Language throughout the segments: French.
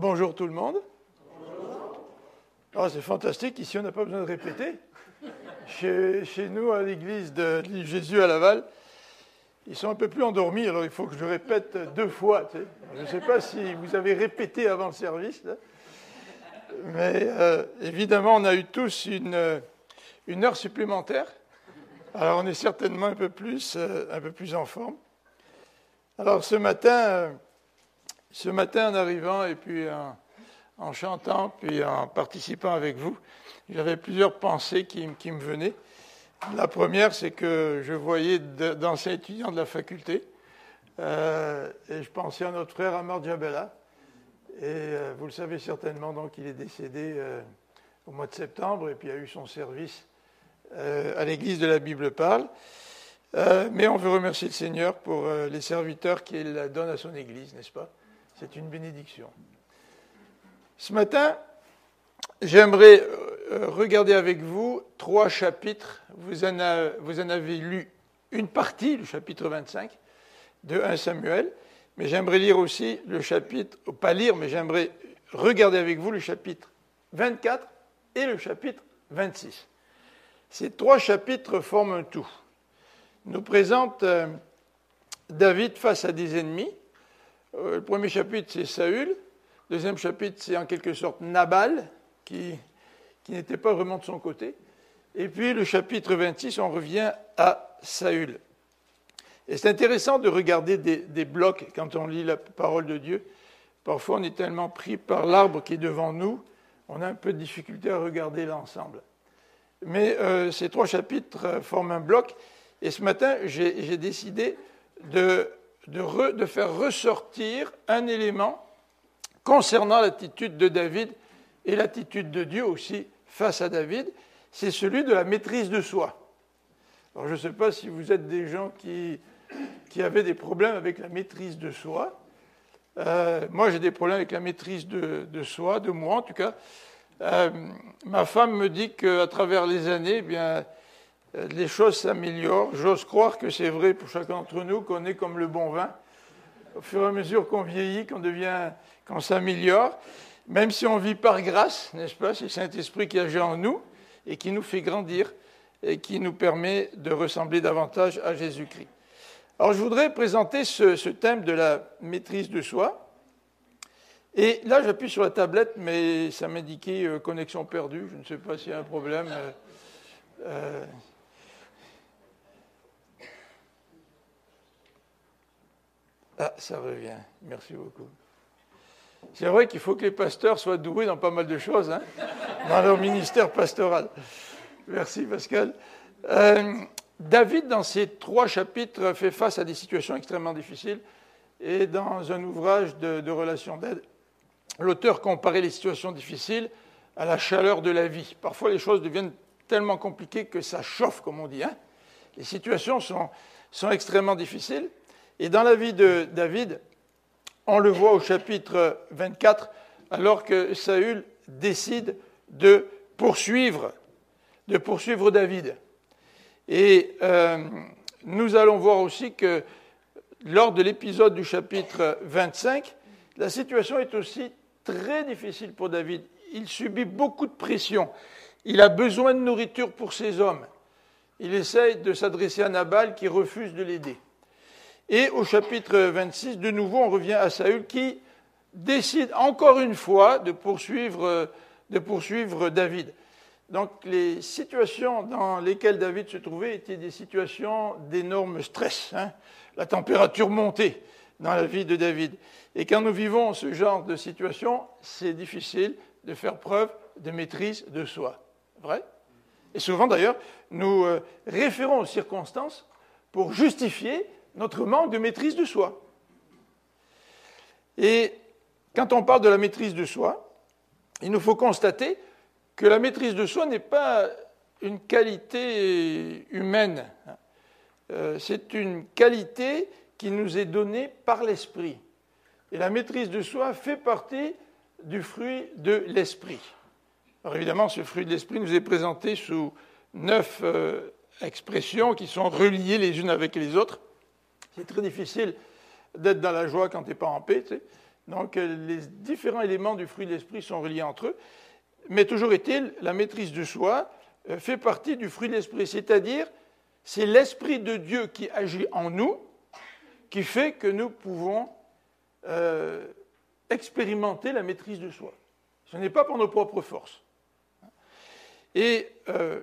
Bonjour tout le monde. Oh, c'est fantastique, ici on n'a pas besoin de répéter. Chez, nous, à l'église de Jésus à Laval, ils sont un peu plus endormis, alors il faut que je répète deux fois. Je ne sais pas si vous avez répété avant le service, mais euh, évidemment, on a eu tous une, une, heure supplémentaire. Alors on est certainement un peu plus, euh, en forme. Alors ce matin, euh, ce matin en arrivant et puis en, chantant, puis en participant avec vous, j'avais plusieurs pensées qui, me venaient. La première, c'est que je voyais d'anciens étudiants de la faculté, euh, et je pensais à notre frère Amar Djabella. Et euh, vous le savez certainement, donc il est décédé euh, au mois de septembre, et puis a eu son service à l'église de la Bible parle. Mais on veut remercier le Seigneur pour les serviteurs qu'il donne à son église, n'est-ce pas? C'est une bénédiction. Ce matin, j'aimerais euh, regarder avec vous trois chapitres. Vous en, avez lu une partie, le chapitre 25 de 1 Samuel, mais j'aimerais lire aussi le chapitre, pas lire, mais j'aimerais regarder avec vous le chapitre 24 et le chapitre 26. Ces trois chapitres forment un tout. Nous présentent euh, David face à des ennemis, euh, le premier chapitre, c'est Saül. Le deuxième chapitre, c'est en quelque sorte Nabal, qui, n'était pas vraiment de son côté. Et puis le chapitre 26, on revient à Saül. Et c'est intéressant de regarder des, des, blocs quand on lit la parole de Dieu. Parfois, on est tellement pris par l'arbre qui est devant nous, on a un peu de difficulté à regarder l'ensemble. Mais euh, ces trois chapitres euh, forment un bloc. Et ce matin, j'ai décidé de de, re, de faire ressortir un élément concernant l'attitude de David et l'attitude de Dieu aussi face à David, c'est celui de la maîtrise de soi. Alors je ne sais pas si vous êtes des gens qui, qui avaient des problèmes avec la maîtrise de soi. Euh, moi, j'ai des problèmes avec la maîtrise de, de, soi, de moi en tout cas. Euh, ma femme me dit qu'à travers les années, eh bien, les choses s'améliorent. J'ose croire que c'est vrai pour chacun d'entre nous, qu'on est comme le bon vin. Au fur et à mesure qu'on vieillit, qu'on devient, qu'on s'améliore, même si on vit par grâce, n'est-ce pas C'est le Saint-Esprit qui agit en nous et qui nous fait grandir et qui nous permet de ressembler davantage à Jésus-Christ. Alors je voudrais présenter ce, ce, thème de la maîtrise de soi. Et là, j'appuie sur la tablette, mais ça m'indiquait euh, connexion perdue. Je ne sais pas s'il y a un problème. Euh, euh Ah, ça revient. Merci beaucoup. C'est vrai qu'il faut que les pasteurs soient doués dans pas mal de choses, hein, dans leur ministère pastoral. Merci Pascal. Euh, David, dans ces trois chapitres, fait face à des situations extrêmement difficiles. Et dans un ouvrage de, relations d'aide, l'auteur comparait les situations difficiles à la chaleur de la vie. Parfois, les choses deviennent tellement compliquées que ça chauffe, comme on dit. Hein. Les situations sont extrêmement difficiles. Et dans la vie de David, on le voit au chapitre 24, alors que Saül décide de poursuivre, de poursuivre David. Et euh, nous allons voir aussi que lors de l'épisode du chapitre 25, la situation est aussi très difficile pour David. Il subit beaucoup de pression. Il a besoin de nourriture pour ses hommes. Il essaye de s'adresser à Nabal qui refuse de l'aider. Et au chapitre 26, de nouveau, on revient à Saül qui décide encore une fois de poursuivre, David. Donc les situations dans lesquelles David se trouvait étaient des situations d'énorme stress, hein, la température montée dans la vie de David. Et quand nous vivons ce genre de situation, c'est difficile de faire preuve de maîtrise de soi. Vrai? Et souvent d'ailleurs, nous euh, référons aux circonstances pour justifier notre manque de maîtrise de soi. Et quand on parle de la maîtrise de soi, il nous faut constater que la maîtrise de soi n'est pas une qualité humaine, euh, c'est une qualité qui nous est donnée par l'esprit. Et la maîtrise de soi fait partie du fruit de l'esprit. Alors évidemment, ce fruit de l'esprit nous est présenté sous neuf euh, expressions qui sont reliées les unes avec les autres. C'est très difficile d'être dans la joie quand tu n'es pas en paix. Donc les différents éléments du fruit de l'esprit sont reliés entre eux. Mais toujours est-il, la maîtrise de soi euh, fait partie du fruit de l'esprit, c'est-à-dire c'est l'esprit de Dieu qui agit en nous qui fait que nous pouvons euh, expérimenter la maîtrise de soi. Ce n'est pas pour nos propres forces. Et euh,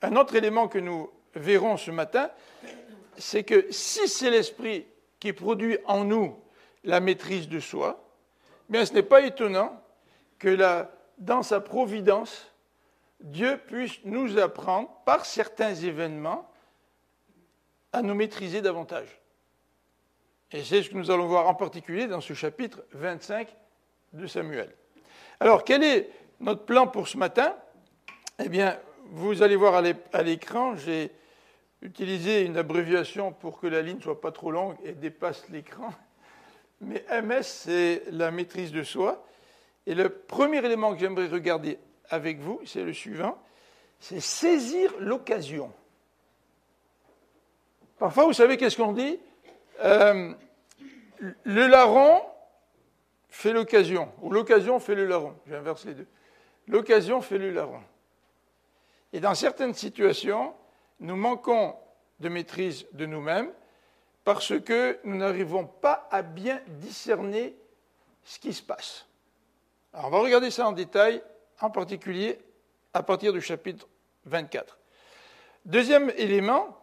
un autre élément que nous verrons ce matin, c'est que si c'est l'esprit qui produit en nous la maîtrise de soi, bien ce n'est pas étonnant que dans sa providence, Dieu puisse nous apprendre par certains événements à nous maîtriser davantage. Et c'est ce que nous allons voir en particulier dans ce chapitre 25 de Samuel. Alors, quel est notre plan pour ce matin? Eh bien, vous allez voir à l'écran, j'ai utilisé une abréviation pour que la ligne ne soit pas trop longue et dépasse l'écran. Mais MS, c'est la maîtrise de soi. Et le premier élément que j'aimerais regarder avec vous, c'est le suivant, c'est saisir l'occasion. Parfois, vous savez qu'est-ce qu'on dit euh, Le larron fait l'occasion, ou l'occasion fait le larron. J'inverse les deux. L'occasion fait le larron. Et dans certaines situations, nous manquons de maîtrise de nous-mêmes parce que nous n'arrivons pas à bien discerner ce qui se passe. Alors on va regarder ça en détail, en particulier à partir du chapitre 24. Deuxième élément,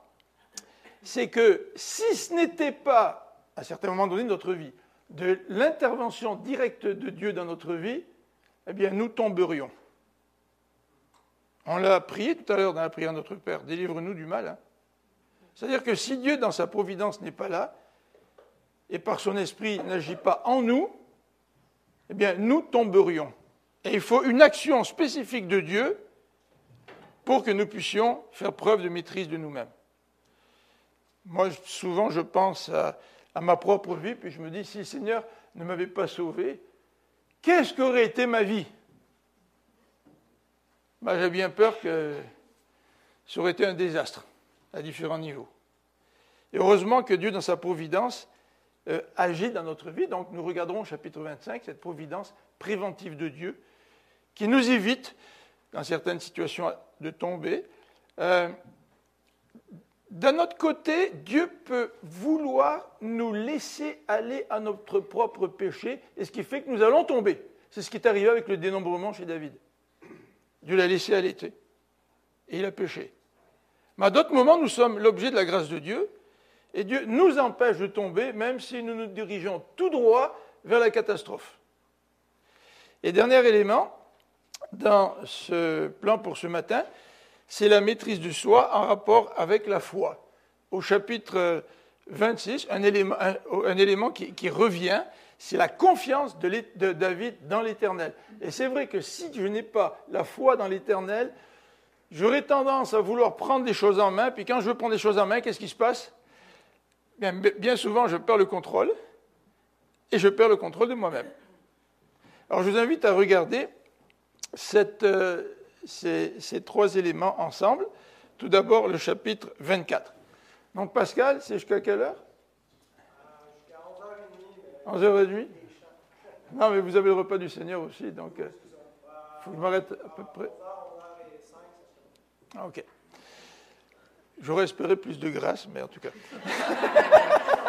c'est que si ce n'était pas, à certains moments donné de notre vie, de l'intervention directe de Dieu dans notre vie, eh bien nous tomberions. On l'a prié tout à l'heure dans la prière de notre Père, délivre-nous du mal. Hein. C'est-à-dire que si Dieu, dans sa providence, n'est pas là, et par son esprit n'agit pas en nous, eh bien, nous tomberions. Et il faut une action spécifique de Dieu pour que nous puissions faire preuve de maîtrise de nous-mêmes. Moi, souvent, je pense à, ma propre vie, puis je me dis, si le Seigneur ne m'avait pas sauvé, qu'est-ce qu'aurait été ma vie ben, J'ai bien peur que ça aurait été un désastre à différents niveaux. Et heureusement que Dieu, dans sa providence, euh, agit dans notre vie. Donc nous regarderons au chapitre 25 cette providence préventive de Dieu qui nous évite, dans certaines situations, de tomber. Euh, d'un autre côté, Dieu peut vouloir nous laisser aller à notre propre péché, et ce qui fait que nous allons tomber. C'est ce qui est arrivé avec le dénombrement chez David. Dieu l'a laissé aller, et il a péché. Mais à d'autres moments, nous sommes l'objet de la grâce de Dieu, et Dieu nous empêche de tomber, même si nous nous dirigeons tout droit vers la catastrophe. Et dernier élément, dans ce plan pour ce matin, c'est la maîtrise de soi en rapport avec la foi. Au chapitre 26, un élément, qui, revient, c'est la confiance de, David dans l'Éternel. Et c'est vrai que si je n'ai pas la foi dans l'Éternel, j'aurais tendance à vouloir prendre des choses en main, puis quand je veux prendre des choses en main, qu'est-ce qui se passe? Bien, souvent, je perds le contrôle, et je perds le contrôle de moi-même. Alors je vous invite à regarder euh, ces, ces, trois éléments ensemble. Tout d'abord, le chapitre 24. Donc Pascal, c'est jusqu'à quelle heure? Jusqu'à 11h30. 11h30 Non, mais vous avez le repas du Seigneur aussi, donc il euh, faut que je m'arrête à peu près. Ah, ok. J'aurais espéré plus de grâce, mais en tout cas.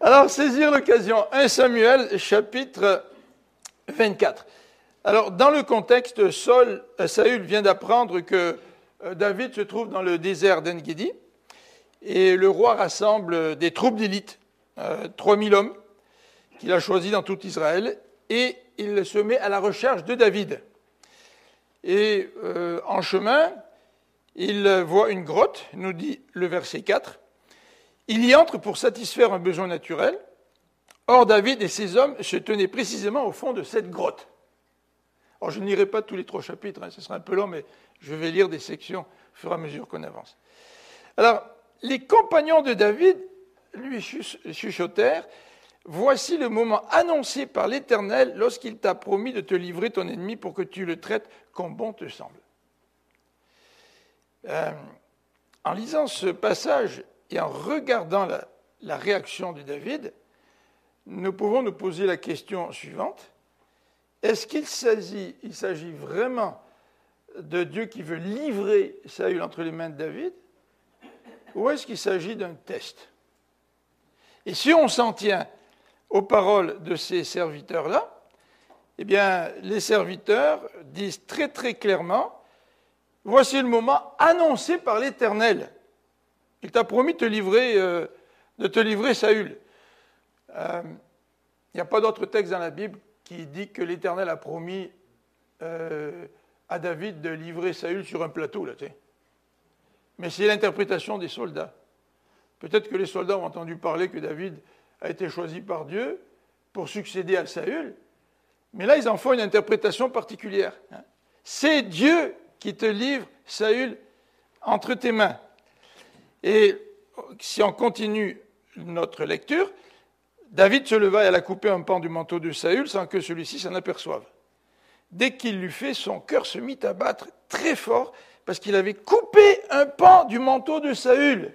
Alors, saisir l'occasion. 1 Samuel, chapitre 24. Alors, dans le contexte, Saul, euh, Saül vient d'apprendre que euh, David se trouve dans le désert d'Engedi, et le roi rassemble des troupes d'élite, 3000 euh, hommes, qu'il a choisis dans tout Israël, et il se met à la recherche de David. Et euh, en chemin, il voit une grotte, nous dit le verset 4. Il y entre pour satisfaire un besoin naturel. Or, David et ses hommes se tenaient précisément au fond de cette grotte. Alors, je n'irai pas tous les trois chapitres, hein, ce sera un peu long, mais je vais lire des sections au fur et à mesure qu'on avance. Alors, les compagnons de David lui chuchotèrent Voici le moment annoncé par l'Éternel lorsqu'il t'a promis de te livrer ton ennemi pour que tu le traites comme bon te semble. Euh, en lisant ce passage et en regardant la réaction de David, nous pouvons nous poser la question suivante. Est-ce qu'il s'agit, vraiment de Dieu qui veut livrer Saül entre les mains de David ou est-ce qu'il s'agit d'un test? Et si on s'en tient aux paroles de ces serviteurs-là, eh bien, les serviteurs disent très très clairement, voici le moment annoncé par l'Éternel. Il t'a promis de te livrer, euh, Saül. Euh, il n'y a pas d'autre texte dans la Bible qui dit que l'Éternel a promis euh, à David de livrer Saül sur un plateau. Là, Mais c'est l'interprétation des soldats. Peut-être que les soldats ont entendu parler que David a été choisi par Dieu pour succéder à Saül, mais là ils en font une interprétation particulière. Hein. C'est Dieu qui te livre Saül entre tes mains. Et si on continue notre lecture, David se leva et alla couper un pan du manteau de Saül sans que celui-ci s'en aperçoive. Dès qu'il l'eut fait, son cœur se mit à battre très fort parce qu'il avait coupé un pan du manteau de Saül.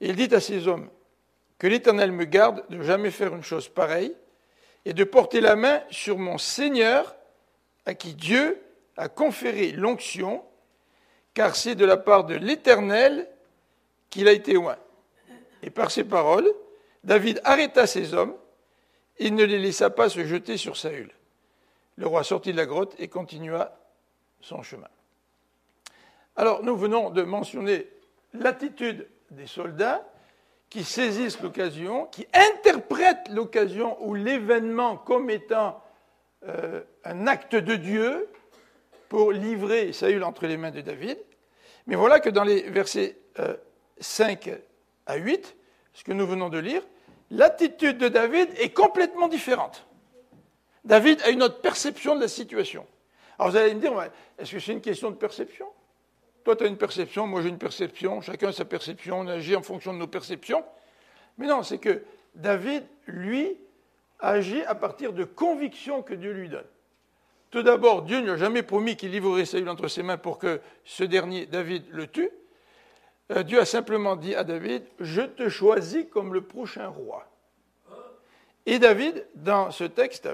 Il dit à ses hommes, Que l'Éternel me garde de jamais faire une chose pareille et de porter la main sur mon Seigneur à qui Dieu a conféré l'onction, car c'est de la part de l'Éternel qu'il a été oint. Et par ces paroles, David arrêta ses hommes, il ne les laissa pas se jeter sur Saül. Le roi sortit de la grotte et continua son chemin. Alors, nous venons de mentionner l'attitude des soldats qui saisissent l'occasion, qui interprètent l'occasion ou l'événement comme étant euh, un acte de Dieu pour livrer Saül entre les mains de David. Mais voilà que dans les versets 5 euh, à 8, ce que nous venons de lire, l'attitude de David est complètement différente. David a une autre perception de la situation. Alors vous allez me dire, est-ce que c'est une question de perception? Toi, tu as une perception, moi j'ai une perception, chacun a sa perception, on agit en fonction de nos perceptions. Mais non, c'est que David, lui, agit à partir de convictions que Dieu lui donne. Tout d'abord, Dieu ne a jamais promis qu'il livrerait Saül entre ses mains pour que ce dernier, David, le tue. Euh, Dieu a simplement dit à David, je te choisis comme le prochain roi. Et David, dans ce texte,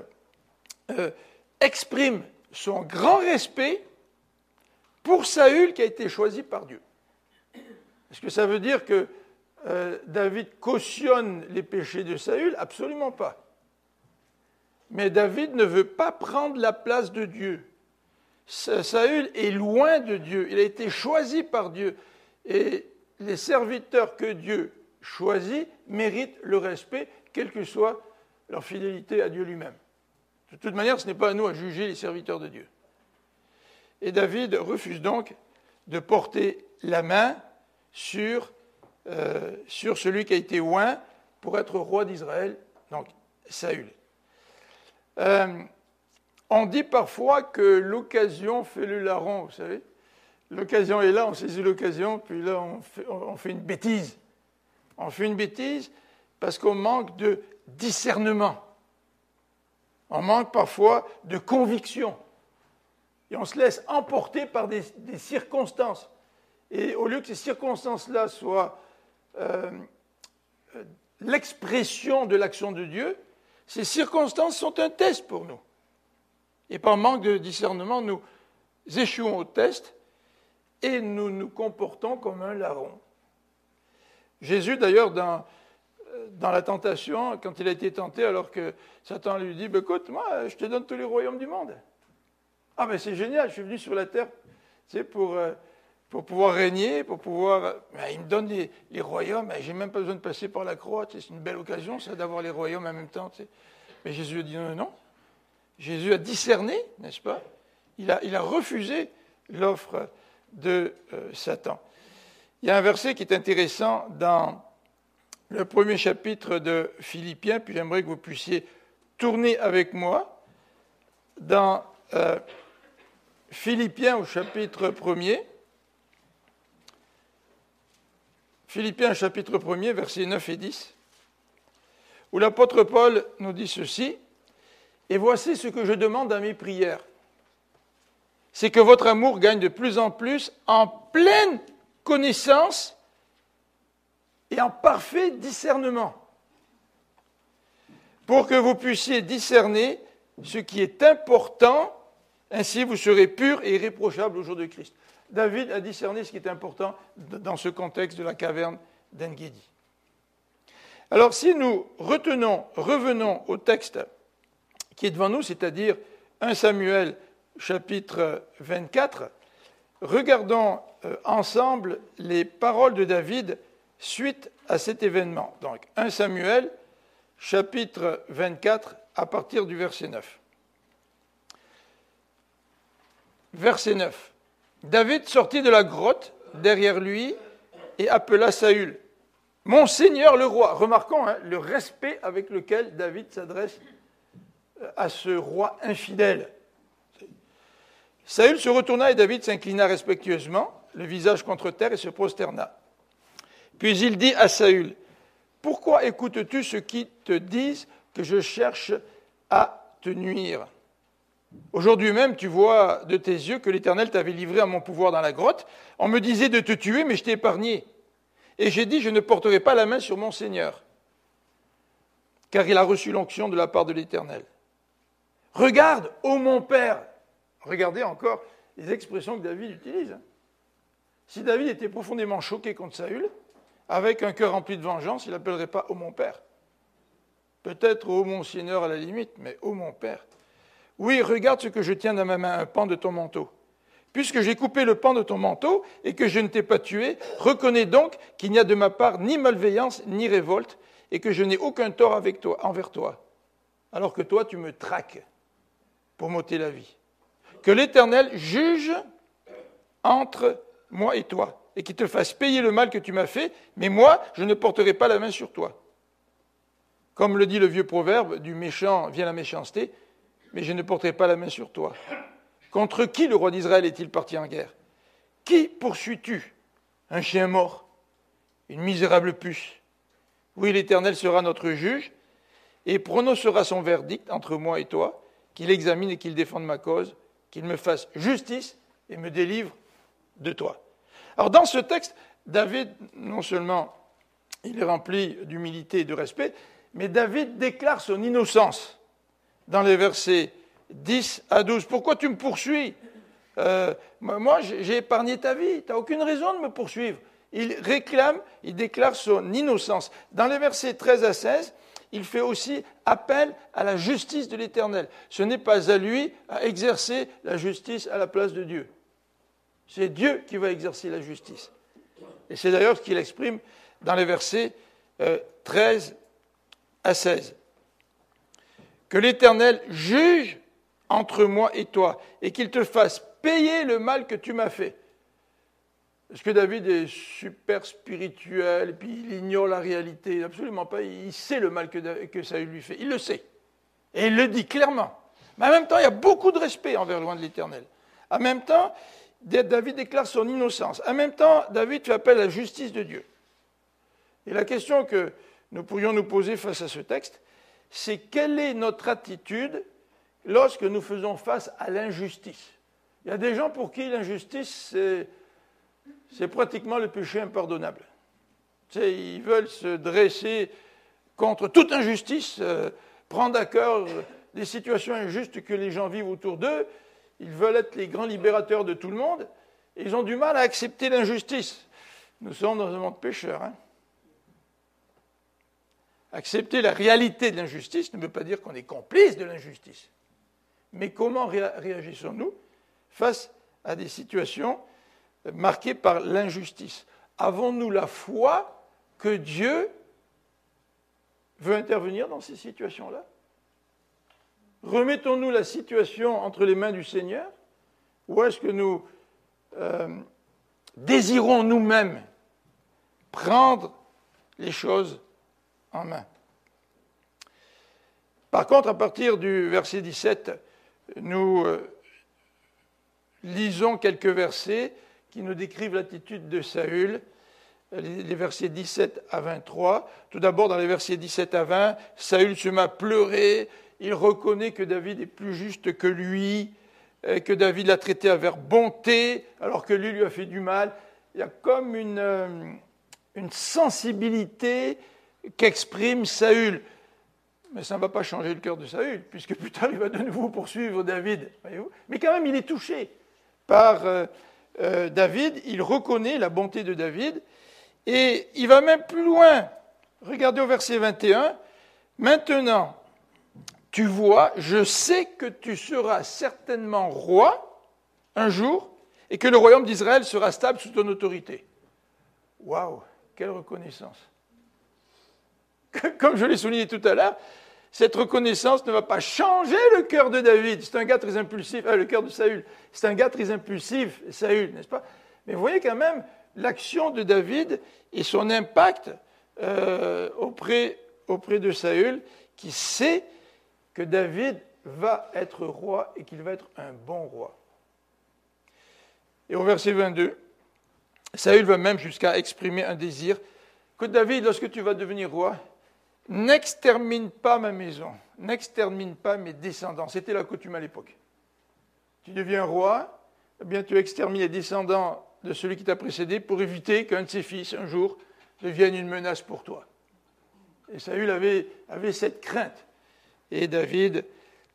euh, exprime son grand respect pour Saül qui a été choisi par Dieu. Est-ce que ça veut dire que euh, David cautionne les péchés de Saül? Absolument pas. Mais David ne veut pas prendre la place de Dieu. Saül est loin de Dieu. Il a été choisi par Dieu. Et les serviteurs que Dieu choisit méritent le respect, quelle que soit leur fidélité à Dieu lui-même. De toute manière, ce n'est pas à nous à juger les serviteurs de Dieu. Et David refuse donc de porter la main sur, euh, celui qui a été oint pour être roi d'Israël, donc Saül. Euh, on dit parfois que l'occasion fait le larron, vous savez. L'occasion est là, on saisit l'occasion, puis là, on fait une bêtise. On fait une bêtise parce qu'on manque de discernement. On manque parfois de conviction. Et on se laisse emporter par des, circonstances. Et au lieu que ces circonstances-là soient euh, l'expression de l'action de Dieu, ces circonstances sont un test pour nous. Et par manque de discernement, nous échouons au test et nous nous comportons comme un larron. Jésus, d'ailleurs, dans dans la tentation, quand il a été tenté, alors que Satan lui dit, bah, écoute, moi, je te donne tous les royaumes du monde. Ah, mais c'est génial, je suis venu sur la terre pour, euh, pour pouvoir régner, pour pouvoir... il me donne les, royaumes, j'ai même pas besoin de passer par la croix, c'est une belle occasion, ça, d'avoir les royaumes en même temps. Mais Jésus a dit non, non. Jésus a discerné, n'est-ce pas? Il a, il a refusé l'offre de euh, Satan. Il y a un verset qui est intéressant dans le premier chapitre de Philippiens, puis j'aimerais que vous puissiez tourner avec moi dans euh, Philippiens au chapitre 1er. Philippiens chapitre 1er, versets 9 et 10, où l'apôtre Paul nous dit ceci, et voici ce que je demande à mes prières, c'est que votre amour gagne de plus en plus en pleine connaissance et en parfait discernement, pour que vous puissiez discerner ce qui est important, ainsi vous serez purs et irréprochables au jour de Christ. David a discerné ce qui est important dans ce contexte de la caverne d'Engedi. Alors si nous retenons, revenons au texte qui est devant nous, c'est-à-dire 1 Samuel chapitre 24, regardons euh, ensemble les paroles de David suite à cet événement. Donc 1 Samuel chapitre 24 à partir du verset 9. Verset 9. David sortit de la grotte derrière lui et appela Saül. Mon Seigneur le roi. Remarquons hein, le respect avec lequel David s'adresse euh, à ce roi infidèle. Saül se retourna et David s'inclina respectueusement, le visage contre terre, et se prosterna. Puis il dit à Saül, Pourquoi écoutes-tu ceux qui te disent que je cherche à te nuire? Aujourd'hui même, tu vois de tes yeux que l'Éternel t'avait livré à mon pouvoir dans la grotte. On me disait de te tuer, mais je t'ai épargné. Et j'ai dit, je ne porterai pas la main sur mon Seigneur, car il a reçu l'onction de la part de l'Éternel. Regarde, ô mon Père, regardez encore les expressions que David utilise. Si David était profondément choqué contre Saül, avec un cœur rempli de vengeance, il n'appellerait pas ô mon Père. Peut-être ô mon Seigneur à la limite, mais ô mon Père. Oui, regarde ce que je tiens dans ma main, un pan de ton manteau. Puisque j'ai coupé le pan de ton manteau et que je ne t'ai pas tué, reconnais donc qu'il n'y a de ma part ni malveillance ni révolte et que je n'ai aucun tort envers toi, alors que toi tu me traques pour m'ôter la vie. Que l'Éternel juge entre moi et toi et qu'il te fasse payer le mal que tu m'as fait, mais moi je ne porterai pas la main sur toi. Comme le dit le vieux proverbe, du méchant vient la méchanceté, mais je ne porterai pas la main sur toi. Contre qui le roi d'Israël est-il parti en guerre? Qui poursuis-tu? Un chien mort? Une misérable puce? Oui, l'Éternel sera notre juge et prononcera son verdict entre moi et toi, qu'il examine et qu'il défende ma cause, qu'il me fasse justice et me délivre de toi. Alors dans ce texte, David, non seulement il est rempli d'humilité et de respect, mais David déclare son innocence dans les versets 10 à 12. Pourquoi tu me poursuis? Euh, Moi, j'ai épargné ta vie. Tu n'as aucune raison de me poursuivre. Il réclame, il déclare son innocence. Dans les versets 13 à 16, il fait aussi appel à la justice de l'Éternel. Ce n'est pas à lui à exercer la justice à la place de Dieu. C'est Dieu qui va exercer la justice. Et c'est d'ailleurs ce qu'il exprime dans les versets 13 euh, à 16 que l'Éternel juge entre moi et toi, et qu'il te fasse payer le mal que tu m'as fait. Est-ce que David est super spirituel, et puis il ignore la réalité? Absolument pas. Il sait le mal que, Saül lui fait. Il le sait. Et il le dit clairement. Mais en même temps, il y a beaucoup de respect envers loin de l'Éternel. En même temps, David déclare son innocence. En même temps, David fait appel à la justice de Dieu. Et la question que nous pourrions nous poser face à ce texte, c'est quelle est notre attitude lorsque nous faisons face à l'injustice? Il y a des gens pour qui l'injustice, c'est, pratiquement le péché impardonnable. ils veulent se dresser contre toute injustice, euh, prendre à cœur des situations injustes que les gens vivent autour d'eux. Ils veulent être les grands libérateurs de tout le monde. Et ils ont du mal à accepter l'injustice. Nous sommes dans un monde pécheur. Hein. Accepter la réalité de l'injustice ne veut pas dire qu'on est complice de l'injustice. Mais comment réagissons-nous face à des situations marquées par l'injustice? Avons-nous la foi que Dieu veut intervenir dans ces situations-là? Remettons-nous la situation entre les mains du Seigneur Ou est-ce que nous euh, désirons nous-mêmes prendre les choses main? Par contre, à partir du verset 17, nous euh, lisons quelques versets qui nous décrivent l'attitude de Saül, les versets 17 à 23. Tout d'abord, dans les versets 17 à 20, Saül se met à pleurer, il reconnaît que David est plus juste que lui, que David l'a traité avec bonté, alors que lui lui a fait du mal. Il y a comme une, euh, une sensibilité qu'exprime Saül. Mais ça ne va pas changer le cœur de Saül, puisque plus tard il va de nouveau poursuivre David. Mais quand même, il est touché par euh, euh, David, il reconnaît la bonté de David, et il va même plus loin. Regardez au verset 21. Maintenant, tu vois, je sais que tu seras certainement roi un jour, et que le royaume d'Israël sera stable sous ton autorité. Waouh, quelle reconnaissance. Comme je l'ai souligné tout à l'heure, cette reconnaissance ne va pas changer le cœur de David. C'est un gars très impulsif, euh, le cœur de Saül. C'est un gars très impulsif, Saül, n'est-ce pas? Mais vous voyez quand même l'action de David et son impact euh, auprès, auprès de Saül, qui sait que David va être roi et qu'il va être un bon roi. Et au verset 22, Saül va même jusqu'à exprimer un désir que David, lorsque tu vas devenir roi, n'extermine pas ma maison, n'extermine pas mes descendants. C'était la coutume à l'époque. Tu deviens roi, eh bien tu extermines les descendants de celui qui t'a précédé pour éviter qu'un de ses fils, un jour, devienne une menace pour toi. Et Saül avait, avait cette crainte. Et David,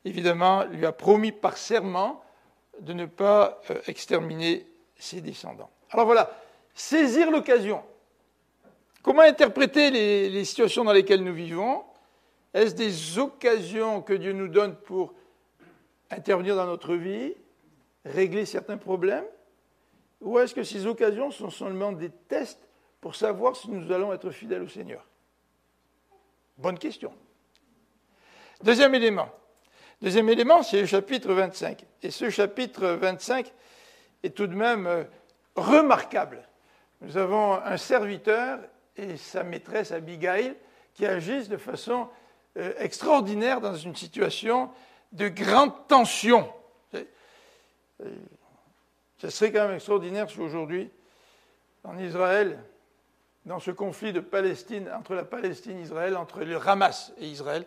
évidemment, lui a promis par serment de ne pas euh, exterminer ses descendants. Alors voilà, saisir l'occasion. Comment interpréter les, situations dans lesquelles nous vivons? Est-ce des occasions que Dieu nous donne pour intervenir dans notre vie, régler certains problèmes? Ou est-ce que ces occasions sont seulement des tests pour savoir si nous allons être fidèles au Seigneur? Bonne question. Deuxième élément. Deuxième élément, c'est le chapitre 25. Et ce chapitre 25 est tout de même euh, remarquable. Nous avons un serviteur et sa maîtresse Abigail qui agissent de façon euh, extraordinaire dans une situation de grande tension. Euh, ce serait quand même extraordinaire si aujourd'hui, en Israël, dans ce conflit de Palestine, entre la Palestine et Israël, entre le Hamas et Israël,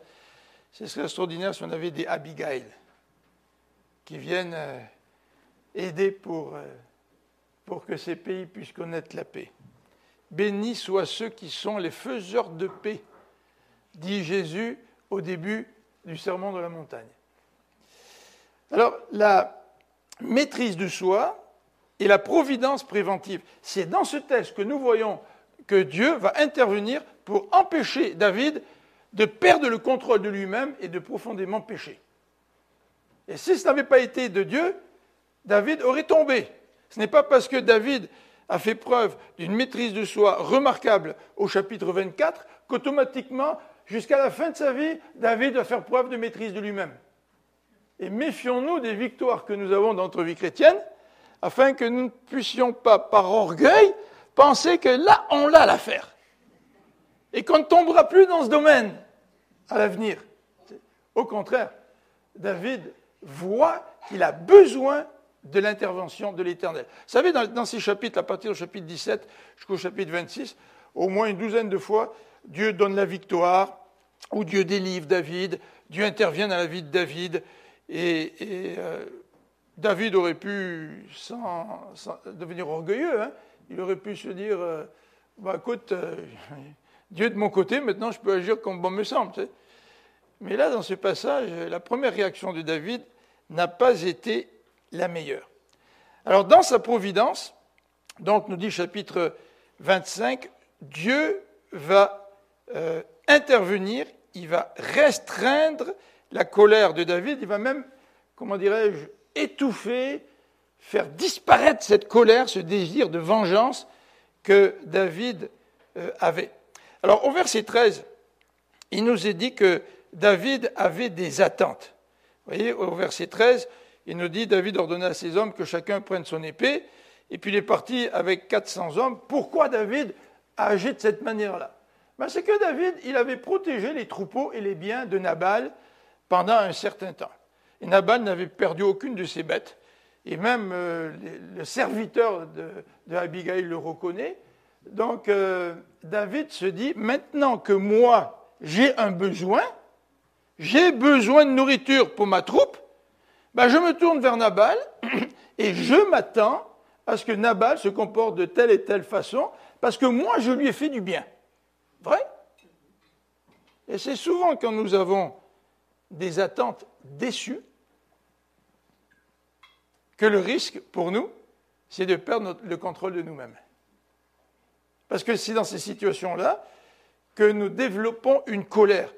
ce serait extraordinaire si on avait des Abigail qui viennent euh, aider pour, pour que ces pays puissent connaître la paix. Bénis soient ceux qui sont les faiseurs de paix, dit Jésus au début du sermon de la montagne. Alors, la maîtrise de soi et la providence préventive, c'est dans ce texte que nous voyons que Dieu va intervenir pour empêcher David de perdre le contrôle de lui-même et de profondément pécher. Et si ce n'avait pas été de Dieu, David aurait tombé. Ce n'est pas parce que David a fait preuve d'une maîtrise de soi remarquable au chapitre 24, qu'automatiquement, jusqu'à la fin de sa vie, David va faire preuve de maîtrise de lui-même. Et méfions-nous des victoires que nous avons dans notre vie chrétienne, afin que nous ne puissions pas, par orgueil, penser que là, on l'a l'affaire. Et qu'on ne tombera plus dans ce domaine à l'avenir. Au contraire, David voit qu'il a besoin de l'intervention de l'Éternel. Vous savez, dans, ces chapitres, à partir du chapitre 17 jusqu'au chapitre 26, au moins une douzaine de fois, Dieu donne la victoire, ou Dieu délivre David, Dieu intervient dans la vie de David, et, euh, David aurait pu sans, devenir orgueilleux, hein. il aurait pu se dire, euh, bah, écoute, euh, Dieu de mon côté, maintenant je peux agir comme bon me semble. Mais là, dans ce passage, la première réaction de David n'a pas été la meilleure. Alors, dans sa providence, donc nous dit chapitre 25, Dieu va euh, intervenir, il va restreindre la colère de David, il va même, comment dirais-je, étouffer, faire disparaître cette colère, ce désir de vengeance que David euh, avait. Alors au verset 13, il nous est dit que David avait des attentes. Vous voyez, au verset 13, il nous dit, David ordonna à ses hommes que chacun prenne son épée, et puis il est parti avec 400 hommes. Pourquoi David a agi de cette manière-là? Ben, C'est que David, il avait protégé les troupeaux et les biens de Nabal pendant un certain temps. Et Nabal n'avait perdu aucune de ses bêtes, et même euh, le serviteur de, Abigail le reconnaît. Donc euh, David se dit, maintenant que moi j'ai un besoin, j'ai besoin de nourriture pour ma troupe, ben, je me tourne vers Nabal et je m'attends à ce que Nabal se comporte de telle et telle façon parce que moi, je lui ai fait du bien. Vrai? Et c'est souvent quand nous avons des attentes déçues que le risque pour nous, c'est de perdre le contrôle de nous-mêmes. Parce que c'est dans ces situations-là que nous développons une colère.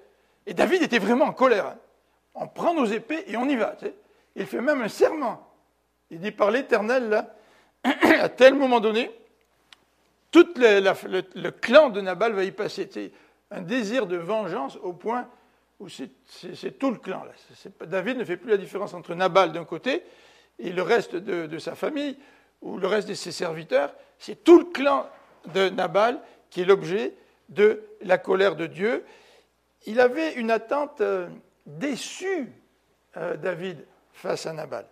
Et David était vraiment en colère. Hein. On prend nos épées et on y va. Il fait même un serment. Il dit par l'Éternel, là, à tel moment donné, tout le, clan de Nabal va y passer. C'est un désir de vengeance au point où c'est tout le clan. David ne fait plus la différence entre Nabal d'un côté et le reste de, sa famille ou le reste de ses serviteurs. C'est tout le clan de Nabal qui est l'objet de la colère de Dieu. Il avait une attente euh, déçue, euh, David, face à Nabal.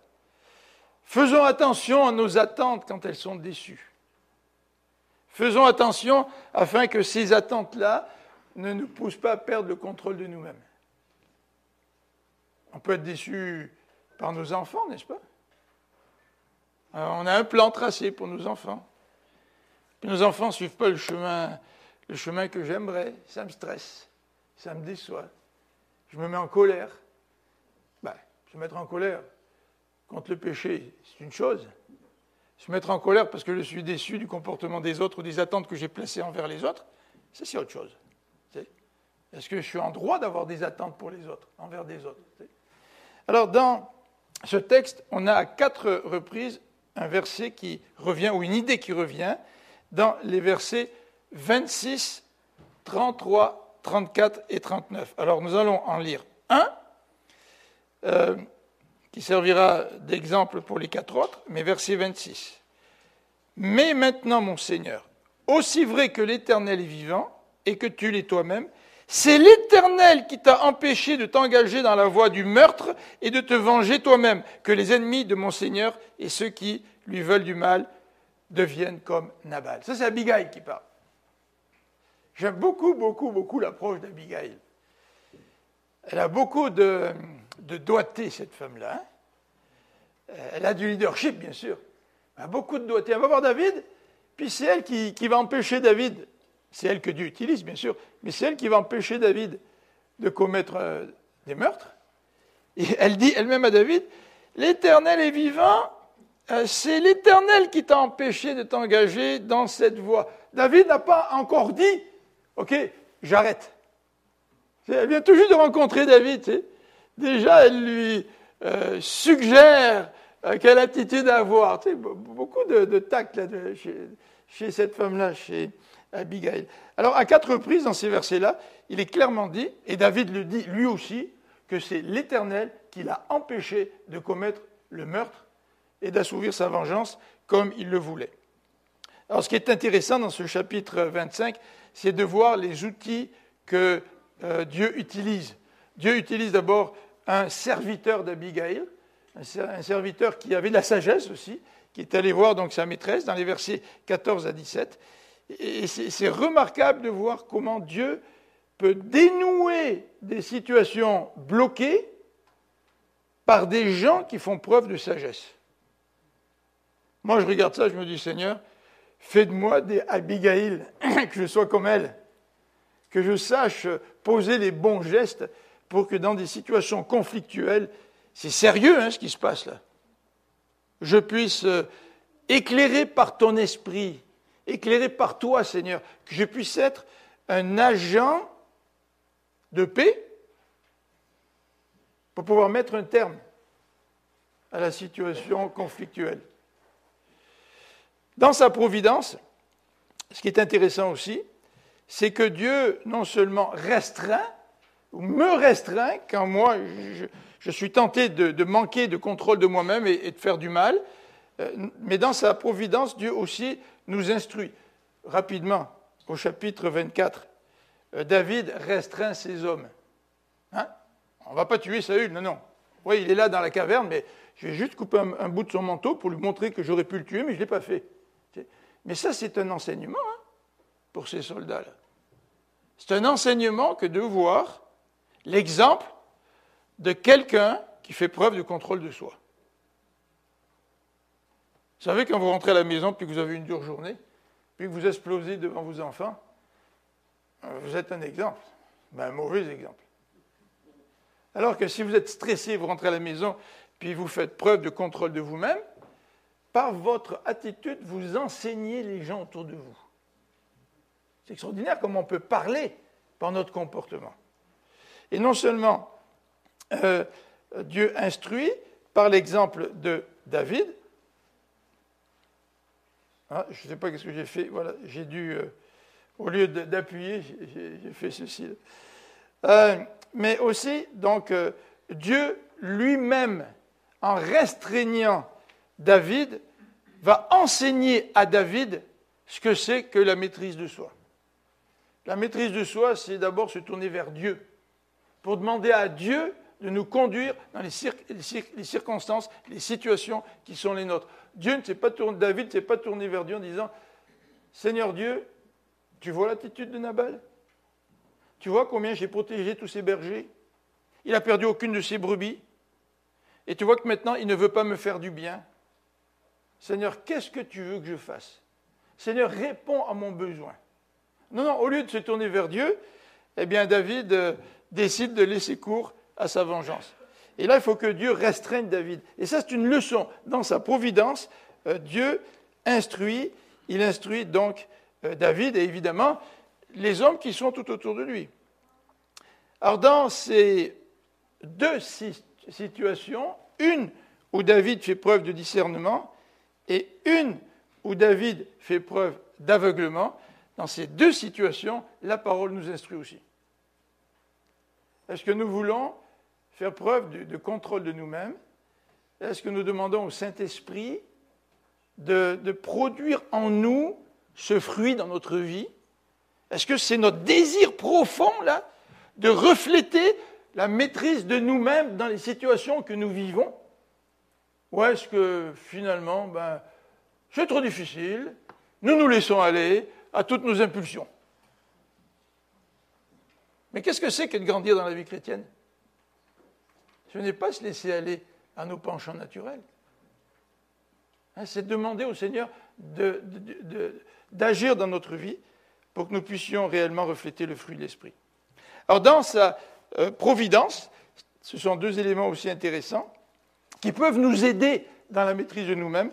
Faisons attention à nos attentes quand elles sont déçues. Faisons attention afin que ces attentes-là ne nous poussent pas à perdre le contrôle de nous-mêmes. On peut être déçu par nos enfants, n'est-ce pas? Euh, On a un plan tracé pour nos enfants. Nos enfants ne suivent pas le chemin, le chemin que j'aimerais. Ça me stresse, ça me déçoit. Je me mets en colère. Ben, se mettre en colère contre le péché, c'est une chose. Se mettre en colère parce que je suis déçu du comportement des autres ou des attentes que j'ai placées envers les autres, ça c'est autre chose. Est-ce que je suis en droit d'avoir des attentes pour les autres, envers des autres Alors dans ce texte, on a à quatre reprises un verset qui revient, ou une idée qui revient, dans les versets 26, 33, 34 et 39. Alors nous allons en lire un. Euh, qui servira d'exemple pour les quatre autres, mais verset 26. Mais maintenant, mon Seigneur, aussi vrai que l'Éternel est vivant et que tu l'es toi-même, c'est l'Éternel qui t'a empêché de t'engager dans la voie du meurtre et de te venger toi-même, que les ennemis de mon Seigneur et ceux qui lui veulent du mal deviennent comme Nabal. Ça, c'est Abigail qui parle. J'aime beaucoup, beaucoup, beaucoup l'approche d'Abigail. Elle a beaucoup de, de doigté, cette femme-là. Hein. Elle a du leadership, bien sûr. Elle a beaucoup de doigté. Elle va voir David, puis c'est elle qui, va empêcher David. C'est elle que Dieu utilise, bien sûr, mais c'est elle qui va empêcher David de commettre euh, des meurtres. Elle dit elle-même à David L'Éternel est vivant, euh, c'est l'Éternel qui t'a empêché de t'engager dans cette voie. David n'a pas encore dit Ok, j'arrête. Elle vient tout juste de rencontrer David. Déjà, elle lui euh, suggère euh, quelle attitude avoir. Tu beaucoup de, tact chez, cette femme-là, chez Abigail. Alors, à quatre reprises dans ces versets-là, il est clairement dit, et David le dit lui aussi, que c'est l'Éternel qui l'a empêché de commettre le meurtre et d'assouvir sa vengeance comme il le voulait. Alors, ce qui est intéressant dans ce chapitre 25, c'est de voir les outils que euh, Dieu utilise. Dieu utilise d'abord un serviteur d'Abigail, un serviteur qui avait de la sagesse aussi, qui est allé voir donc sa maîtresse dans les versets 14 à 17. Et c'est remarquable de voir comment Dieu peut dénouer des situations bloquées par des gens qui font preuve de sagesse. Moi, je regarde ça, je me dis, Seigneur, fais de moi des Abigail, que je sois comme elle, que je sache poser les bons gestes pour que dans des situations conflictuelles, c'est sérieux hein, ce qui se passe là, je puisse euh, éclairer par ton esprit, éclairer par toi, Seigneur, que je puisse être un agent de paix pour pouvoir mettre un terme à la situation conflictuelle. Dans sa providence, ce qui est intéressant aussi, c'est que Dieu non seulement restreint, me restreint quand moi, je, suis tenté de, manquer de contrôle de moi-même et, de faire du mal. Euh, mais dans sa providence, Dieu aussi nous instruit. Rapidement, au chapitre 24, euh, David restreint ses hommes. Hein? On ne va pas tuer Saül, non, non. Oui, il est là dans la caverne, mais je vais juste couper un, bout de son manteau pour lui montrer que j'aurais pu le tuer, mais je ne l'ai pas fait. Mais ça, c'est un enseignement hein, pour ces soldats-là. C'est un enseignement que de voir l'exemple de quelqu'un qui fait preuve de contrôle de soi. Vous savez, quand vous rentrez à la maison puis que vous avez une dure journée, puis que vous explosez devant vos enfants, vous êtes un exemple, mais un mauvais exemple. Alors que si vous êtes stressé, vous rentrez à la maison, puis vous faites preuve de contrôle de vous-même, par votre attitude, vous enseignez les gens autour de vous. C'est extraordinaire comment on peut parler par notre comportement. Et non seulement euh, Dieu instruit par l'exemple de David, ah, je ne sais pas qu'est-ce que j'ai fait, voilà, j'ai dû, euh, au lieu d'appuyer, j'ai fait ceci. Euh, mais aussi, donc, Dieu lui-même, en restreignant David, va enseigner à David ce que c'est que la maîtrise de soi. La maîtrise de soi, c'est d'abord se tourner vers Dieu, pour demander à Dieu de nous conduire dans les, circonstances, les situations qui sont les nôtres. David ne s'est pas tourné vers Dieu en disant Seigneur Dieu, tu vois l'attitude de Nabal? Tu vois combien j'ai protégé tous ses bergers? Il n'a perdu aucune de ses brebis. Et tu vois que maintenant, il ne veut pas me faire du bien. Seigneur, qu'est-ce que tu veux que je fasse? Seigneur, réponds à mon besoin. Non, non, au lieu de se tourner vers Dieu, eh bien, David euh, décide de laisser cours à sa vengeance. Et là, il faut que Dieu restreigne David. Et ça, c'est une leçon. Dans sa providence, euh, Dieu instruit, il instruit donc euh, David et évidemment les hommes qui sont tout autour de lui. Alors, dans ces deux situations, une où David fait preuve de discernement et une où David fait preuve d'aveuglement, dans ces deux situations, la parole nous instruit aussi. Est-ce que nous voulons faire preuve de, contrôle de nous-mêmes? Est-ce que nous demandons au Saint-Esprit de, de, produire en nous ce fruit dans notre vie? Est-ce que c'est notre désir profond, là, de refléter la maîtrise de nous-mêmes dans les situations que nous vivons? Ou est-ce que finalement, ben, c'est trop difficile, nous nous laissons aller à toutes nos impulsions Mais qu'est-ce que c'est que de grandir dans la vie chrétienne? Ce n'est pas se laisser aller à nos penchants naturels. Hein, c'est demander au Seigneur d'agir dans notre vie pour que nous puissions réellement refléter le fruit de l'Esprit. Alors dans sa euh, providence, ce sont deux éléments aussi intéressants qui peuvent nous aider dans la maîtrise de nous-mêmes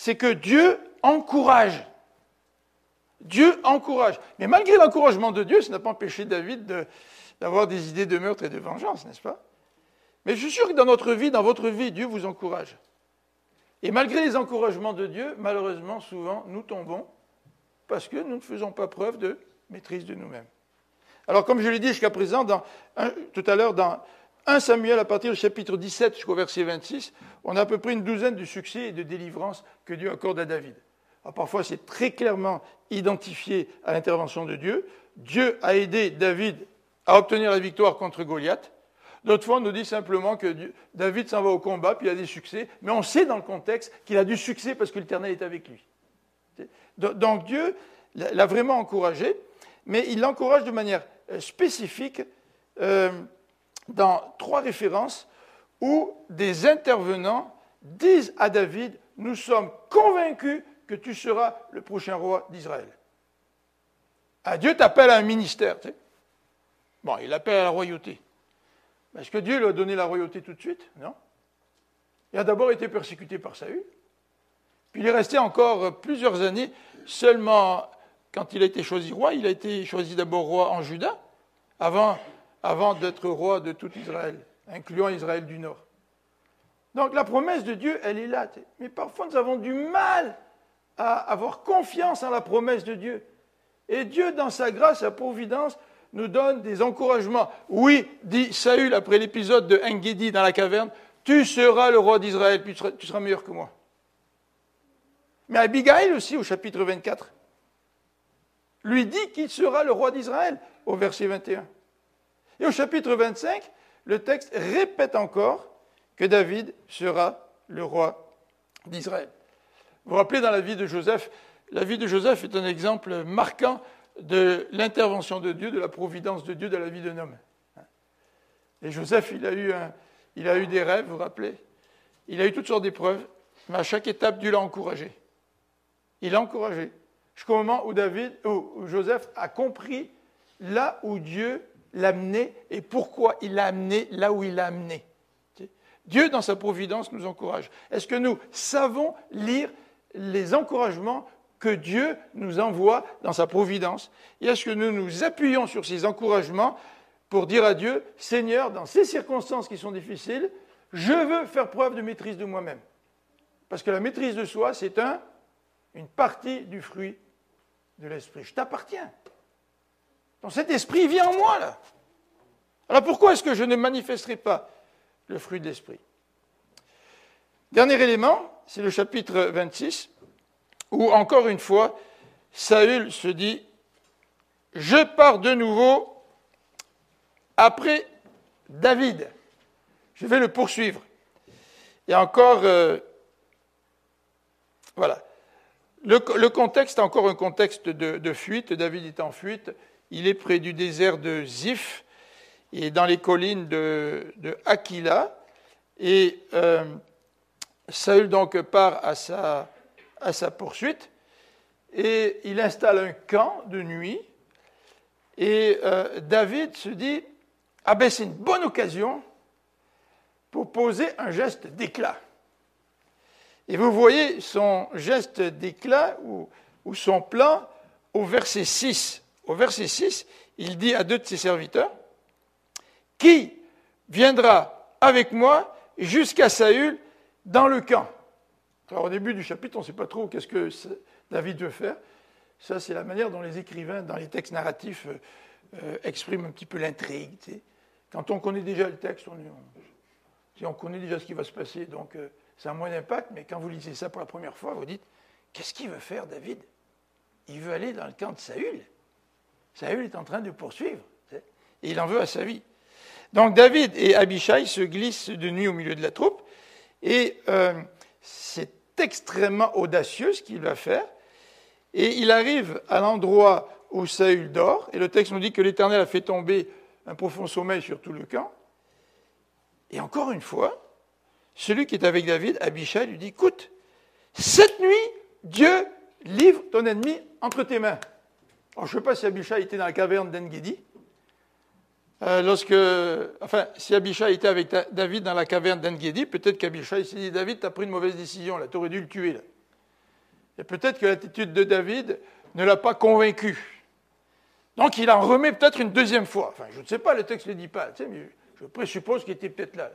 c'est que Dieu encourage. Dieu encourage. Mais malgré l'encouragement de Dieu, ça n'a pas empêché David d'avoir des idées de meurtre et de vengeance, n'est-ce pas? Mais je suis sûr que dans notre vie, dans votre vie, Dieu vous encourage. Et malgré les encouragements de Dieu, malheureusement, souvent, nous tombons parce que nous ne faisons pas preuve de maîtrise de nous-mêmes. Alors, comme je l'ai dit jusqu'à présent, tout à l'heure, dans 1 Samuel, à partir du chapitre 17 jusqu'au verset 26, on a à peu près une douzaine de succès et de délivrances que Dieu accorde à David. parfois, c'est très clairement identifié à l'intervention de Dieu. Dieu a aidé David à obtenir la victoire contre Goliath. D'autres fois, on nous dit simplement que David s'en va au combat, puis il a des succès, mais on sait dans le contexte qu'il a du succès parce que l'Éternel est avec lui. Donc Dieu l'a vraiment encouragé, mais il l'encourage de manière euh, spécifique. Euh, dans trois références où des intervenants disent à David, nous sommes convaincus que tu seras le prochain roi d'Israël. Dieu t'appelle à un ministère. Tu sais. Bon, il appelle à la royauté. Est-ce que Dieu lui a donné la royauté tout de suite? Non. Il a d'abord été persécuté par Saül, puis il est resté encore plusieurs années seulement quand il a été choisi roi. Il a été choisi d'abord roi en Juda, avant avant d'être roi de tout Israël, incluant Israël du Nord. Donc la promesse de Dieu, elle est là. Mais parfois nous avons du mal à avoir confiance en la promesse de Dieu. Et Dieu, dans sa grâce, sa providence, nous donne des encouragements. Oui, dit Saül après l'épisode de Engedi dans la caverne, tu seras le roi d'Israël, puis tu seras meilleur que moi. Mais Abigail aussi, au chapitre 24, lui dit qu'il sera le roi d'Israël, au verset 21. Et au chapitre 25, le texte répète encore que David sera le roi d'Israël. Vous vous rappelez dans la vie de Joseph, la vie de Joseph est un exemple marquant de l'intervention de Dieu, de la providence de Dieu dans la vie d'un homme. Et Joseph, il a eu, a eu des rêves, vous vous rappelez? Il a eu toutes sortes d'épreuves, mais à chaque étape, Dieu l'a encouragé. Il l'a encouragé. jusqu'au moment où Joseph a compris là où Dieu l'amener et pourquoi il l'a amené là où il l'a amené. Dieu, dans sa providence, nous encourage. Est-ce que nous savons lire les encouragements que Dieu nous envoie dans sa providence? Et est-ce que nous nous appuyons sur ces encouragements pour dire à Dieu, Seigneur, dans ces circonstances qui sont difficiles, je veux faire preuve de maîtrise de moi-même Parce que la maîtrise de soi, c'est un, une partie du fruit de l'esprit. Je t'appartiens. Donc cet esprit vient en moi, là. Alors pourquoi est-ce que je ne manifesterai pas le fruit de l'esprit? Dernier élément, c'est le chapitre 26, où encore une fois, Saül se dit, je pars de nouveau après David. Je vais le poursuivre. Et encore, euh, voilà. Le, contexte est encore un contexte de, fuite. David est en fuite. Il est près du désert de Ziph et dans les collines de, Aquila. Et euh, Saül donc part à sa, à sa poursuite et il installe un camp de nuit. Et euh, David se dit Ah ben c'est une bonne occasion pour poser un geste d'éclat. Et vous voyez son geste d'éclat ou, ou son plan au verset 6 au verset 6, il dit à deux de ses serviteurs, Qui viendra avec moi jusqu'à Saül dans le camp? Alors au début du chapitre, on ne sait pas trop qu'est-ce que David veut faire. Ça, c'est la manière dont les écrivains, dans les textes narratifs, euh, euh, expriment un petit peu l'intrigue. Quand on connaît déjà le texte, on, on, connaît déjà ce qui va se passer, donc euh, ça a moins d'impact, mais quand vous lisez ça pour la première fois, vous dites, qu'est-ce qu'il veut faire, David? Il veut aller dans le camp de Saül? Saül est en train de poursuivre. Et il en veut à sa vie. Donc David et Abishai se glissent de nuit au milieu de la troupe. Et euh, c'est extrêmement audacieux ce qu'il va faire. Et il arrive à l'endroit où Saül dort. Et le texte nous dit que l'Éternel a fait tomber un profond sommeil sur tout le camp. Et encore une fois, celui qui est avec David, Abishai, lui dit, écoute, cette nuit, Dieu livre ton ennemi entre tes mains je ne sais pas si Abishai était dans la caverne d'Engedi. Euh, enfin, si Abishai était avec David dans la caverne d'Engedi, peut-être qu'Abishai s'est dit David, tu as pris une mauvaise décision, là, tu aurais dû le tuer. Et peut-être que l'attitude de David ne l'a pas convaincu. Donc il en remet peut-être une deuxième fois. Enfin, je ne sais pas, le texte ne le dit pas, je présuppose qu'il était peut-être là,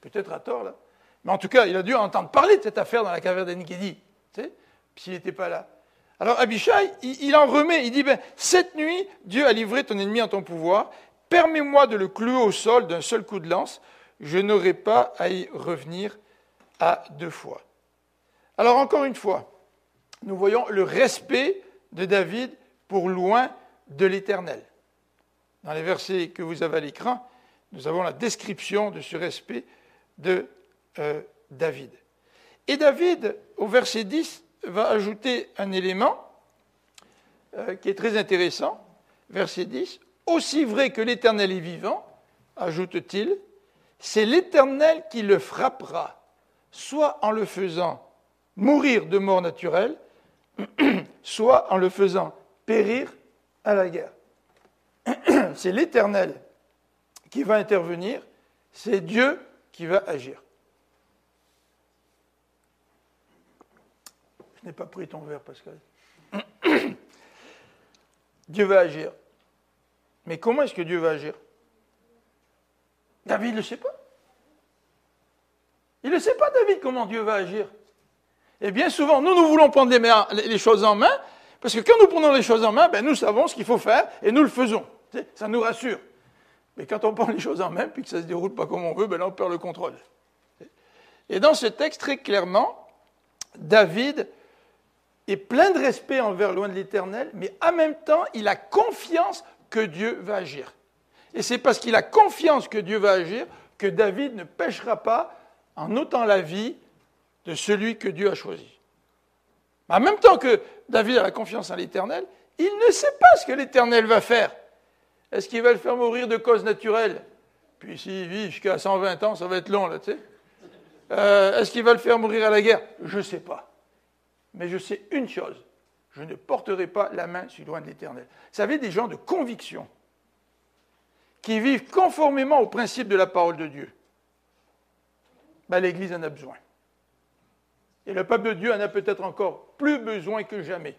peut-être à tort là. Mais en tout cas, il a dû entendre parler de cette affaire dans la caverne d'Engedi, s'il n'était pas là. Alors Abishai, il, en remet, il dit, ben, cette nuit, Dieu a livré ton ennemi en ton pouvoir, permets-moi de le clouer au sol d'un seul coup de lance, je n'aurai pas à y revenir à deux fois. Alors encore une fois, nous voyons le respect de David pour loin de l'Éternel. Dans les versets que vous avez à l'écran, nous avons la description de ce respect de euh, David. Et David, au verset 10, va ajouter un élément euh, qui est très intéressant. Verset 10. Aussi vrai que l'Éternel est vivant, ajoute-t-il, c'est l'Éternel qui le frappera, soit en le faisant mourir de mort naturelle, soit en le faisant périr à la guerre. C'est l'Éternel qui va intervenir, c'est Dieu qui va agir. N'ai pas pris ton verre, Pascal. Dieu va agir. Mais comment est-ce que Dieu va agir? David ne le sait pas. Il ne sait pas, David, comment Dieu va agir. Et bien souvent, nous, nous voulons prendre les, choses en main, parce que quand nous prenons les choses en main, ben, nous savons ce qu'il faut faire et nous le faisons. Ça nous rassure. Mais quand on prend les choses en main, puis que ça ne se déroule pas comme on veut, ben là, on perd le contrôle. Et dans ce texte, très clairement, David est plein de respect envers loin de l'Éternel, mais en même temps, il a confiance que Dieu va agir. Et c'est parce qu'il a confiance que Dieu va agir que David ne pêchera pas en ôtant la vie de celui que Dieu a choisi. En même temps que David a la confiance en l'Éternel, il ne sait pas ce que l'Éternel va faire. Est-ce qu'il va le faire mourir de cause naturelle Puis s'il vit jusqu'à 120 ans, ça va être long, là, tu sais. Euh, est-ce qu'il va le faire mourir à la guerre? Je ne sais pas. Mais je sais une chose, je ne porterai pas la main sur loin de l'Éternel. Vous savez, des gens de conviction qui vivent conformément aux principes de la parole de Dieu. Ben, L'Église en a besoin. Et le peuple de Dieu en a peut-être encore plus besoin que jamais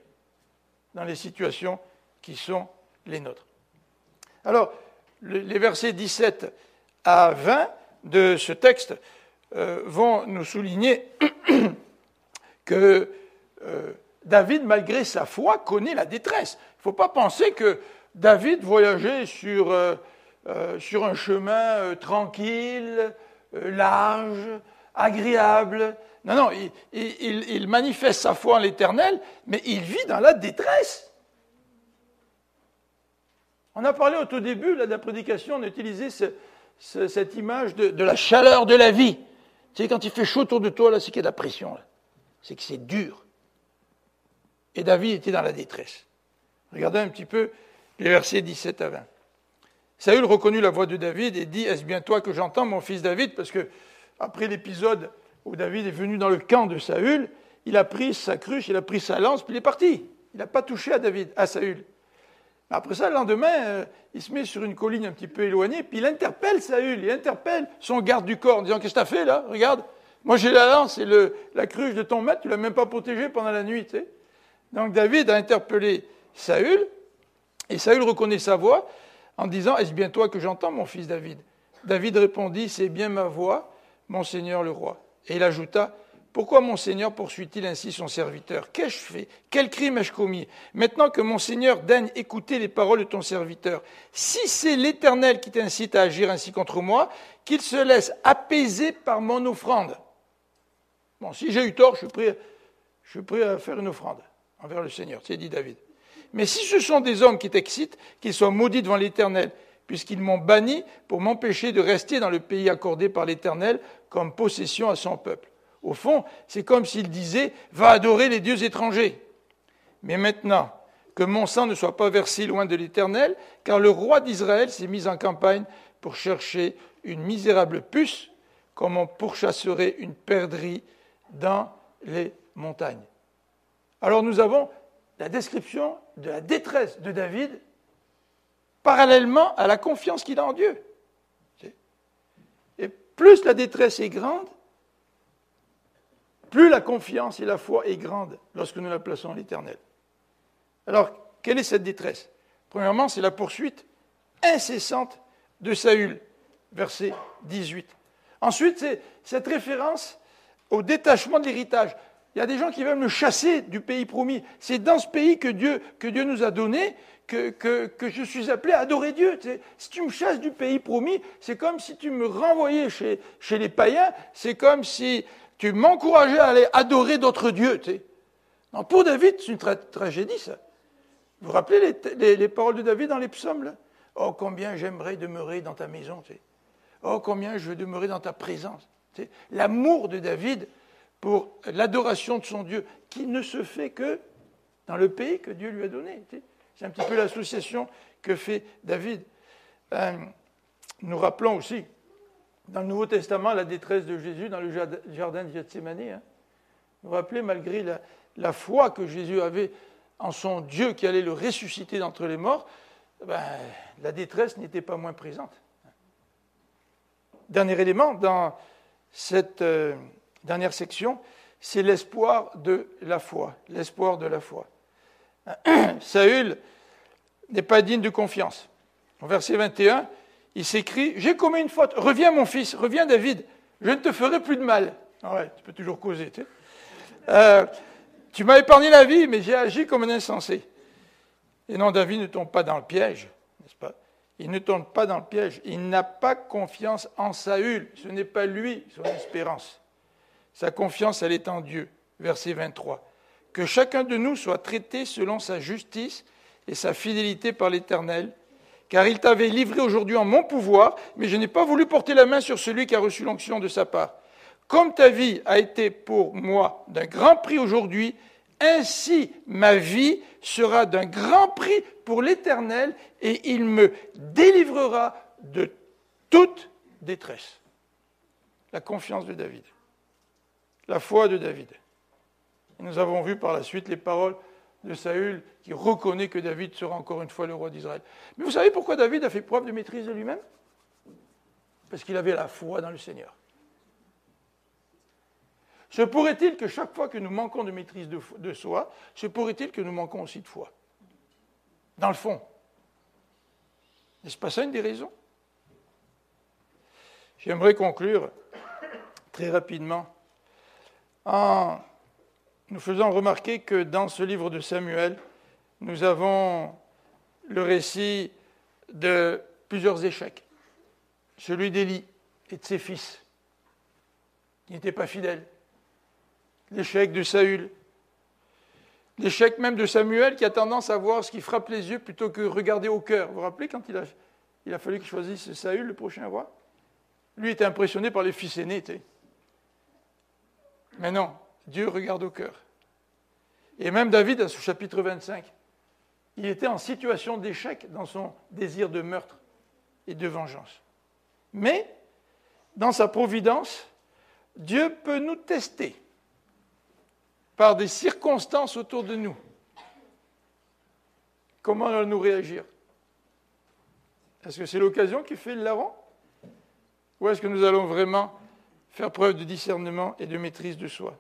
dans les situations qui sont les nôtres. Alors, les versets 17 à 20 de ce texte euh, vont nous souligner que euh, David, malgré sa foi, connaît la détresse. Il ne faut pas penser que David voyageait sur, euh, sur un chemin tranquille, large, agréable. Non, non, il manifeste sa foi en l'Éternel, mais il vit dans la détresse. On a parlé au tout début de la prédication, on a utilisé cette image de, la chaleur de la vie. Tu quand il fait chaud autour de toi, c'est qu'il y a de la pression. C'est que c'est dur. Et David était dans la détresse. Regardez un petit peu les versets 17 à 20. Saül reconnut la voix de David et dit Est-ce bien toi que j'entends, mon fils David? Parce que, après l'épisode où David est venu dans le camp de Saül, il a pris sa cruche, il a pris sa lance, puis il est parti. Il n'a pas touché à David, à Saül. Après ça, le lendemain, euh, il se met sur une colline un petit peu éloignée, puis il interpelle Saül, il interpelle son garde du corps en disant Qu'est-ce que tu as fait là? Regarde, moi j'ai la lance et la cruche de ton maître, tu ne l'as même pas protégé pendant la nuit. Donc David a interpellé Saül, et Saül reconnaît sa voix en disant Est-ce bien toi que j'entends, mon fils David? David répondit C'est bien ma voix, mon Seigneur le roi. Et il ajouta pourquoi mon Seigneur poursuit-il ainsi son serviteur? Qu'ai-je fait? Quel crime ai-je commis? Maintenant que mon Seigneur daigne écouter les paroles de ton serviteur, si c'est l'Éternel qui t'incite à agir ainsi contre moi, qu'il se laisse apaiser par mon offrande. Bon, si j'ai eu tort, je suis prêt, à faire une offrande envers le Seigneur, c'est dit David. Mais si ce sont des hommes qui t'excitent, qu'ils soient maudits devant l'Éternel, puisqu'ils m'ont banni pour m'empêcher de rester dans le pays accordé par l'Éternel comme possession à son peuple. Au fond, c'est comme s'il disait Va adorer les dieux étrangers. Mais maintenant, que mon sang ne soit pas versé loin de l'Éternel, car le roi d'Israël s'est mis en campagne pour chercher une misérable puce, comme on pourchasserait une perdrix dans les montagnes. Alors nous avons la description de la détresse de David parallèlement à la confiance qu'il a en Dieu. Et plus la détresse est grande, plus la confiance et la foi est grande lorsque nous la plaçons à l'Éternel. Alors, quelle est cette détresse? Premièrement, c'est la poursuite incessante de Saül, verset 18. Ensuite, c'est cette référence au détachement de l'héritage. Il y a des gens qui veulent me chasser du pays promis. C'est dans ce pays que Dieu, que Dieu nous a donné que, que, je suis appelé à adorer Dieu. Si tu me chasses du pays promis, c'est comme si tu me renvoyais chez, chez les païens, c'est comme si tu m'encourageais à aller adorer d'autres dieux. Non, pour David, c'est une tragédie, ça. Vous vous rappelez les, paroles de David dans les psaumes Oh, combien j'aimerais demeurer dans ta maison. Oh, combien je veux demeurer dans ta présence. L'amour de David pour l'adoration de son Dieu, qui ne se fait que dans le pays que Dieu lui a donné. C'est un petit peu l'association que fait David. Euh, nous rappelons aussi dans le Nouveau Testament la détresse de Jésus dans le jardin de Gethsemane. Hein. Vous vous rappelez, malgré la, foi que Jésus avait en son Dieu qui allait le ressusciter d'entre les morts, ben, la détresse n'était pas moins présente. Dernier élément dans cette euh, dernière section, c'est l'espoir de la foi. L'espoir de la foi. Saül n'est pas digne de confiance. Au verset 21, il s'écrit J'ai commis une faute, reviens mon fils, reviens David, je ne te ferai plus de mal. Ah ouais, tu peux toujours causer. Tu. Euh, tu m'as épargné la vie, mais j'ai agi comme un insensé. Et non, David ne tombe pas dans le piège, n'est-ce pas? Il ne tombe pas dans le piège. Il n'a pas confiance en Saül. Ce n'est pas lui son espérance. Sa confiance, elle est en Dieu. Verset 23. Que chacun de nous soit traité selon sa justice et sa fidélité par l'Éternel, car il t'avait livré aujourd'hui en mon pouvoir, mais je n'ai pas voulu porter la main sur celui qui a reçu l'onction de sa part. Comme ta vie a été pour moi d'un grand prix aujourd'hui, ainsi ma vie sera d'un grand prix pour l'Éternel, et il me délivrera de toute détresse. La confiance de David, la foi de David. nous avons vu par la suite les paroles de Saül qui reconnaît que David sera encore une fois le roi d'Israël. Mais vous savez pourquoi David a fait preuve de maîtrise de lui-même? Parce qu'il avait la foi dans le Seigneur. Se pourrait-il que chaque fois que nous manquons de maîtrise de, soi, se pourrait-il que nous manquons aussi de foi? Dans le fond. N'est-ce pas ça une des raisons? J'aimerais conclure très rapidement en nous faisant remarquer que dans ce livre de Samuel, nous avons le récit de plusieurs échecs. Celui d'Élie et de ses fils. qui n'étaient pas fidèles l'échec de Saül, l'échec même de Samuel qui a tendance à voir ce qui frappe les yeux plutôt que regarder au cœur. Vous vous rappelez quand il a, il a fallu qu'il choisisse Saül, le prochain roi? Lui était impressionné par les fils aînés. Mais non, Dieu regarde au cœur. Et même David, à ce chapitre 25, il était en situation d'échec dans son désir de meurtre et de vengeance. Mais, dans sa providence, Dieu peut nous tester par des circonstances autour de nous. Comment allons-nous réagir? Est-ce que c'est l'occasion qui fait le larron? Ou est-ce que nous allons vraiment faire preuve de discernement et de maîtrise de soi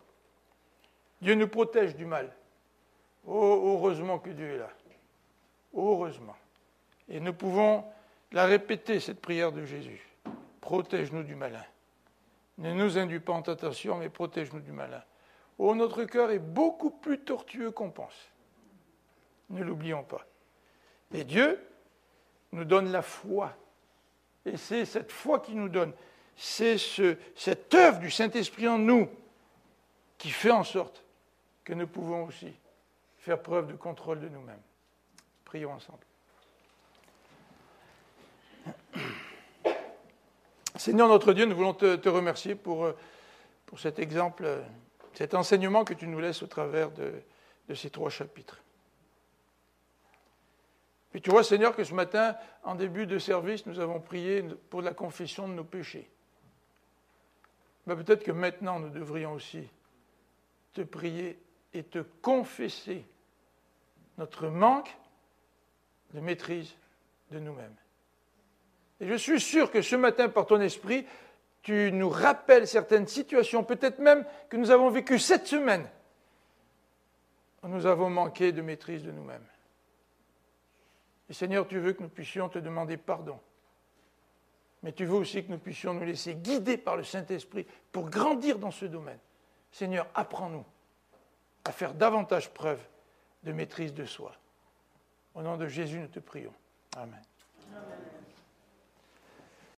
Dieu nous protège du mal. Oh, heureusement que Dieu est là. Heureusement. Et nous pouvons la répéter, cette prière de Jésus. Protège-nous du malin. Ne nous induis pas en tentation, mais protège-nous du malin. Oh, notre cœur est beaucoup plus tortueux qu'on pense. Ne l'oublions pas. Et Dieu nous donne la foi. Et c'est cette foi qui nous donne, c'est ce, cette œuvre du Saint-Esprit en nous qui fait en sorte que nous pouvons aussi faire preuve de contrôle de nous-mêmes. Prions ensemble. Seigneur notre Dieu, nous voulons te, remercier pour, euh, pour cet exemple euh, cet enseignement que tu nous laisses au travers de, ces trois chapitres. Puis tu vois, Seigneur, que ce matin, en début de service, nous avons prié pour la confession de nos péchés. Ben, peut-être que maintenant, nous devrions aussi te prier et te confesser notre manque de maîtrise de nous-mêmes. Et je suis sûr que ce matin, par ton esprit, tu nous rappelles certaines situations, peut-être même que nous avons vécues cette semaine, où nous avons manqué de maîtrise de nous-mêmes. Et Seigneur, tu veux que nous puissions te demander pardon. Mais tu veux aussi que nous puissions nous laisser guider par le Saint-Esprit pour grandir dans ce domaine. Seigneur, apprends-nous à faire davantage preuve de maîtrise de soi. Au nom de Jésus, nous te prions. Amen. Amen.